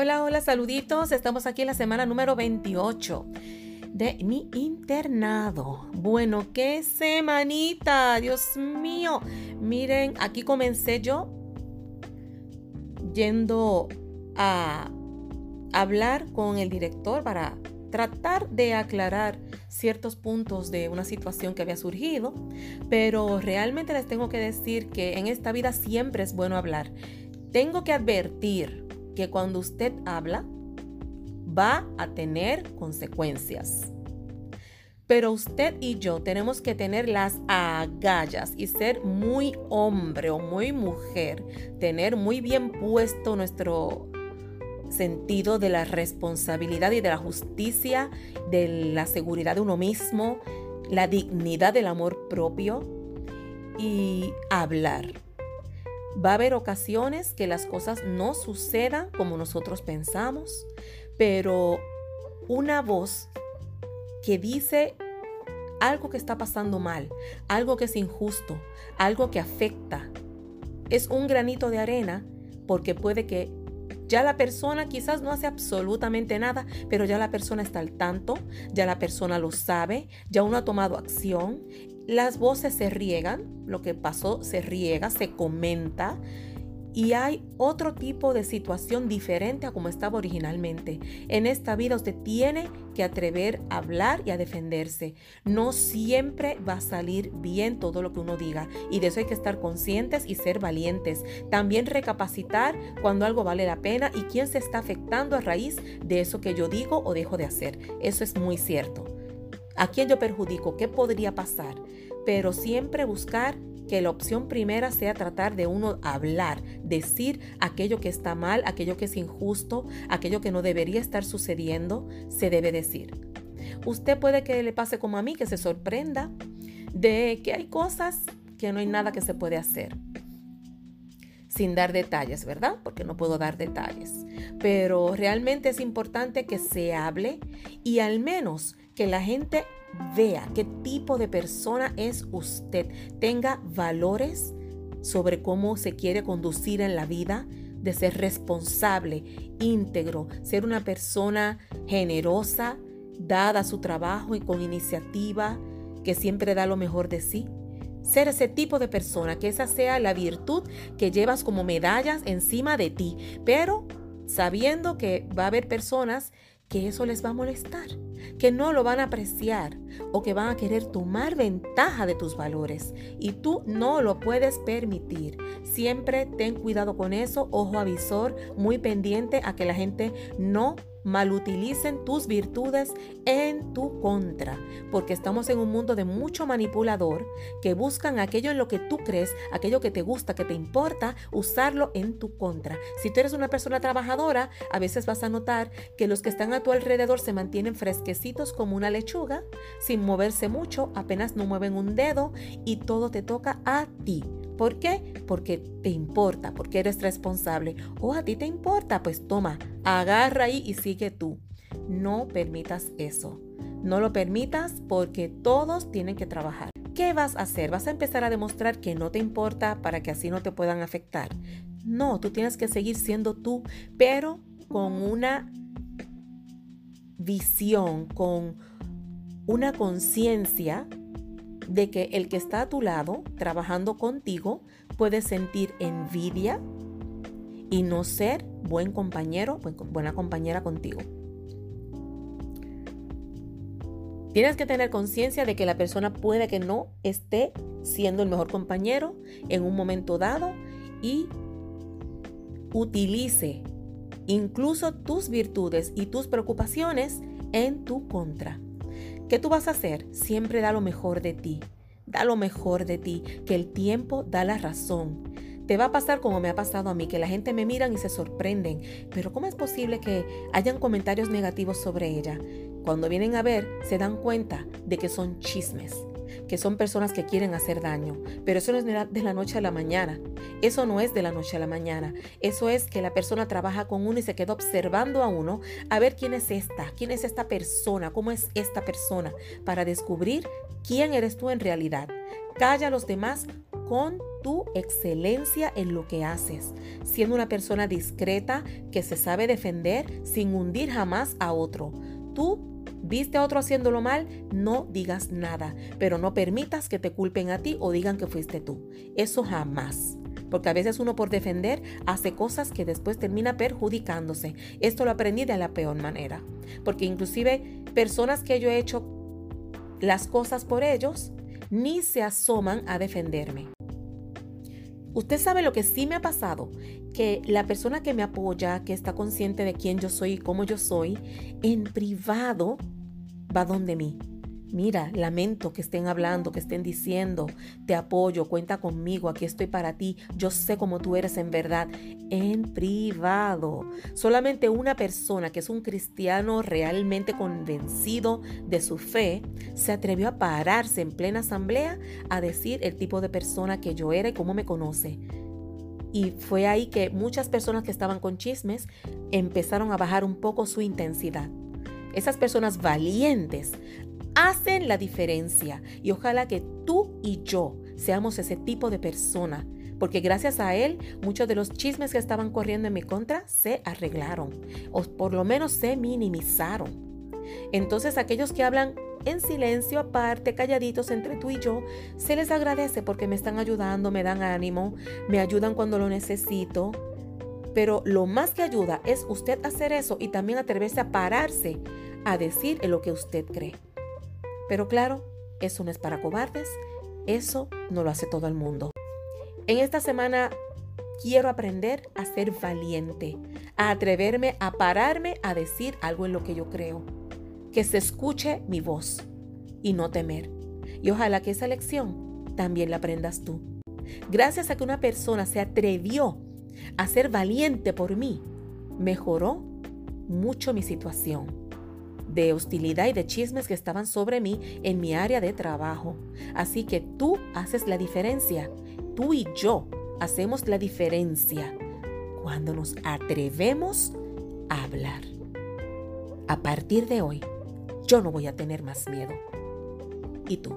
Hola, hola, saluditos. Estamos aquí en la semana número 28 de mi internado. Bueno, qué semanita, Dios mío. Miren, aquí comencé yo yendo a hablar con el director para tratar de aclarar ciertos puntos de una situación que había surgido, pero realmente les tengo que decir que en esta vida siempre es bueno hablar. Tengo que advertir que cuando usted habla va a tener consecuencias. Pero usted y yo tenemos que tener las agallas y ser muy hombre o muy mujer, tener muy bien puesto nuestro sentido de la responsabilidad y de la justicia, de la seguridad de uno mismo, la dignidad del amor propio y hablar. Va a haber ocasiones que las cosas no sucedan como nosotros pensamos, pero una voz que dice algo que está pasando mal, algo que es injusto, algo que afecta, es un granito de arena porque puede que ya la persona quizás no hace absolutamente nada, pero ya la persona está al tanto, ya la persona lo sabe, ya uno ha tomado acción. Las voces se riegan, lo que pasó se riega, se comenta y hay otro tipo de situación diferente a como estaba originalmente. En esta vida usted tiene que atrever a hablar y a defenderse. No siempre va a salir bien todo lo que uno diga y de eso hay que estar conscientes y ser valientes. También recapacitar cuando algo vale la pena y quién se está afectando a raíz de eso que yo digo o dejo de hacer. Eso es muy cierto. ¿A quién yo perjudico? ¿Qué podría pasar? Pero siempre buscar que la opción primera sea tratar de uno hablar, decir aquello que está mal, aquello que es injusto, aquello que no debería estar sucediendo, se debe decir. Usted puede que le pase como a mí, que se sorprenda de que hay cosas que no hay nada que se puede hacer. Sin dar detalles, ¿verdad? Porque no puedo dar detalles. Pero realmente es importante que se hable y al menos que la gente vea qué tipo de persona es usted, tenga valores sobre cómo se quiere conducir en la vida, de ser responsable, íntegro, ser una persona generosa, dada su trabajo y con iniciativa, que siempre da lo mejor de sí. Ser ese tipo de persona, que esa sea la virtud que llevas como medallas encima de ti, pero sabiendo que va a haber personas que eso les va a molestar, que no lo van a apreciar o que van a querer tomar ventaja de tus valores y tú no lo puedes permitir. Siempre ten cuidado con eso, ojo avisor, muy pendiente a que la gente no malutilicen tus virtudes en tu contra, porque estamos en un mundo de mucho manipulador que buscan aquello en lo que tú crees, aquello que te gusta, que te importa, usarlo en tu contra. Si tú eres una persona trabajadora, a veces vas a notar que los que están a tu alrededor se mantienen como una lechuga, sin moverse mucho, apenas no mueven un dedo y todo te toca a ti. ¿Por qué? Porque te importa, porque eres responsable. O a ti te importa, pues toma, agarra ahí y sigue tú. No permitas eso. No lo permitas porque todos tienen que trabajar. ¿Qué vas a hacer? ¿Vas a empezar a demostrar que no te importa para que así no te puedan afectar? No, tú tienes que seguir siendo tú, pero con una visión, con una conciencia de que el que está a tu lado, trabajando contigo, puede sentir envidia y no ser buen compañero, buena compañera contigo. Tienes que tener conciencia de que la persona puede que no esté siendo el mejor compañero en un momento dado y utilice incluso tus virtudes y tus preocupaciones en tu contra. ¿Qué tú vas a hacer? Siempre da lo mejor de ti. Da lo mejor de ti, que el tiempo da la razón. Te va a pasar como me ha pasado a mí, que la gente me miran y se sorprenden. Pero ¿cómo es posible que hayan comentarios negativos sobre ella? Cuando vienen a ver, se dan cuenta de que son chismes que son personas que quieren hacer daño. Pero eso no es de la noche a la mañana. Eso no es de la noche a la mañana. Eso es que la persona trabaja con uno y se queda observando a uno a ver quién es esta, quién es esta persona, cómo es esta persona, para descubrir quién eres tú en realidad. Calla a los demás con tu excelencia en lo que haces, siendo una persona discreta que se sabe defender sin hundir jamás a otro. Tú viste a otro haciéndolo mal, no digas nada, pero no permitas que te culpen a ti o digan que fuiste tú. Eso jamás. Porque a veces uno por defender hace cosas que después termina perjudicándose. Esto lo aprendí de la peor manera. Porque inclusive personas que yo he hecho las cosas por ellos, ni se asoman a defenderme. Usted sabe lo que sí me ha pasado, que la persona que me apoya, que está consciente de quién yo soy y cómo yo soy, en privado va donde mí Mira, lamento que estén hablando, que estén diciendo, te apoyo, cuenta conmigo, aquí estoy para ti, yo sé cómo tú eres en verdad, en privado. Solamente una persona que es un cristiano realmente convencido de su fe se atrevió a pararse en plena asamblea a decir el tipo de persona que yo era y cómo me conoce. Y fue ahí que muchas personas que estaban con chismes empezaron a bajar un poco su intensidad. Esas personas valientes hacen la diferencia. Y ojalá que tú y yo seamos ese tipo de persona. Porque gracias a él, muchos de los chismes que estaban corriendo en mi contra se arreglaron. O por lo menos se minimizaron. Entonces aquellos que hablan en silencio, aparte, calladitos entre tú y yo, se les agradece porque me están ayudando, me dan ánimo, me ayudan cuando lo necesito. Pero lo más que ayuda es usted hacer eso y también atreverse a pararse a decir en lo que usted cree. Pero claro, eso no es para cobardes, eso no lo hace todo el mundo. En esta semana quiero aprender a ser valiente, a atreverme a pararme a decir algo en lo que yo creo, que se escuche mi voz y no temer. Y ojalá que esa lección también la aprendas tú. Gracias a que una persona se atrevió a ser valiente por mí, mejoró mucho mi situación de hostilidad y de chismes que estaban sobre mí en mi área de trabajo. Así que tú haces la diferencia. Tú y yo hacemos la diferencia cuando nos atrevemos a hablar. A partir de hoy, yo no voy a tener más miedo. ¿Y tú?